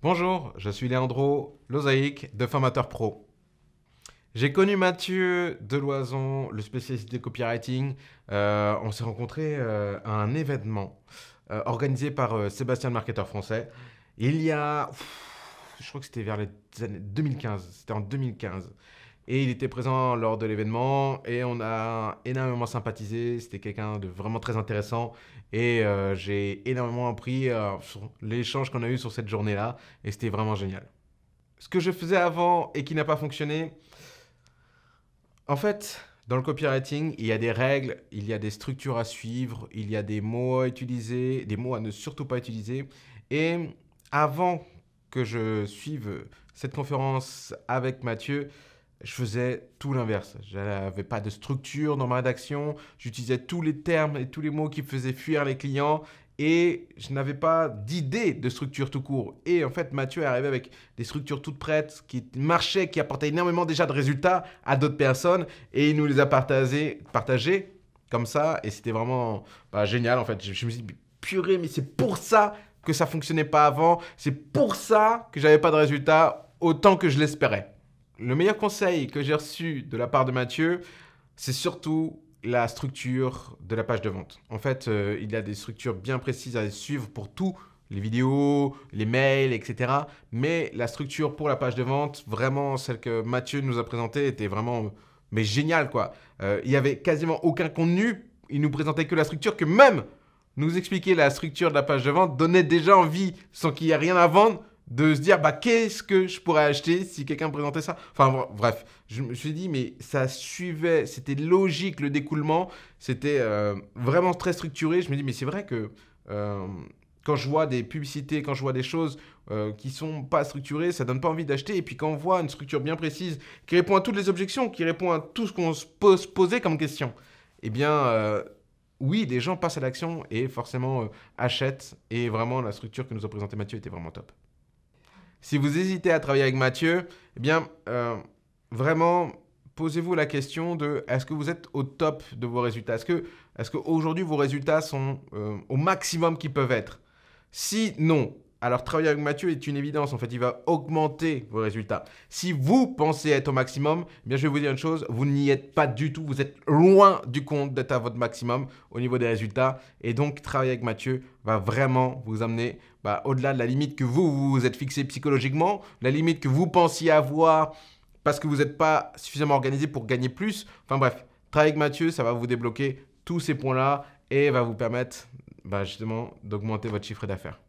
Bonjour, je suis Léandro Lozaïque de Formateur Pro. J'ai connu Mathieu Deloison, le spécialiste de copywriting. Euh, on s'est rencontrés euh, à un événement euh, organisé par Sébastien le marketeur français. Il y a, je crois que c'était vers les années 2015, c'était en 2015. Et il était présent lors de l'événement et on a énormément sympathisé. C'était quelqu'un de vraiment très intéressant et euh, j'ai énormément appris euh, sur l'échange qu'on a eu sur cette journée-là et c'était vraiment génial. Ce que je faisais avant et qui n'a pas fonctionné, en fait, dans le copywriting, il y a des règles, il y a des structures à suivre, il y a des mots à utiliser, des mots à ne surtout pas utiliser. Et avant que je suive cette conférence avec Mathieu, je faisais tout l'inverse. Je n'avais pas de structure dans ma rédaction. J'utilisais tous les termes et tous les mots qui faisaient fuir les clients. Et je n'avais pas d'idée de structure tout court. Et en fait, Mathieu est arrivé avec des structures toutes prêtes, qui marchaient, qui apportaient énormément déjà de résultats à d'autres personnes. Et il nous les a partagées, comme ça. Et c'était vraiment bah, génial. En fait, je, je me suis dit, purée, mais c'est pour ça que ça fonctionnait pas avant. C'est pour ça que j'avais pas de résultats autant que je l'espérais le meilleur conseil que j'ai reçu de la part de Mathieu, c'est surtout la structure de la page de vente. En fait, euh, il y a des structures bien précises à suivre pour tout, les vidéos, les mails, etc. Mais la structure pour la page de vente, vraiment celle que Mathieu nous a présentée, était vraiment mais géniale quoi. Euh, il y avait quasiment aucun contenu. Il nous présentait que la structure que même nous expliquer la structure de la page de vente donnait déjà envie, sans qu'il y ait rien à vendre, de se dire bah qu'est-ce que je pourrais acheter si quelqu'un présentait ça? Enfin bref, je me suis dit mais ça suivait, c'était logique le découlement, c'était euh, vraiment très structuré. Je me dis mais c'est vrai que euh, quand je vois des publicités, quand je vois des choses euh, qui sont pas structurées, ça donne pas envie d'acheter. Et puis quand on voit une structure bien précise qui répond à toutes les objections, qui répond à tout ce qu'on se pose poser comme question, eh bien oui, les gens passent à l'action et forcément achètent. Et vraiment la structure que nous a présenté Mathieu était vraiment top. Si vous hésitez à travailler avec Mathieu, eh bien, euh, vraiment, posez-vous la question de est-ce que vous êtes au top de vos résultats? Est-ce que est qu'aujourd'hui vos résultats sont euh, au maximum qu'ils peuvent être? Si non, alors travailler avec Mathieu est une évidence, en fait, il va augmenter vos résultats. Si vous pensez être au maximum, eh bien je vais vous dire une chose, vous n'y êtes pas du tout, vous êtes loin du compte d'être à votre maximum au niveau des résultats. Et donc travailler avec Mathieu va vraiment vous amener bah, au-delà de la limite que vous vous êtes fixé psychologiquement, la limite que vous pensiez avoir parce que vous n'êtes pas suffisamment organisé pour gagner plus. Enfin bref, travailler avec Mathieu, ça va vous débloquer tous ces points-là et va vous permettre bah, justement d'augmenter votre chiffre d'affaires.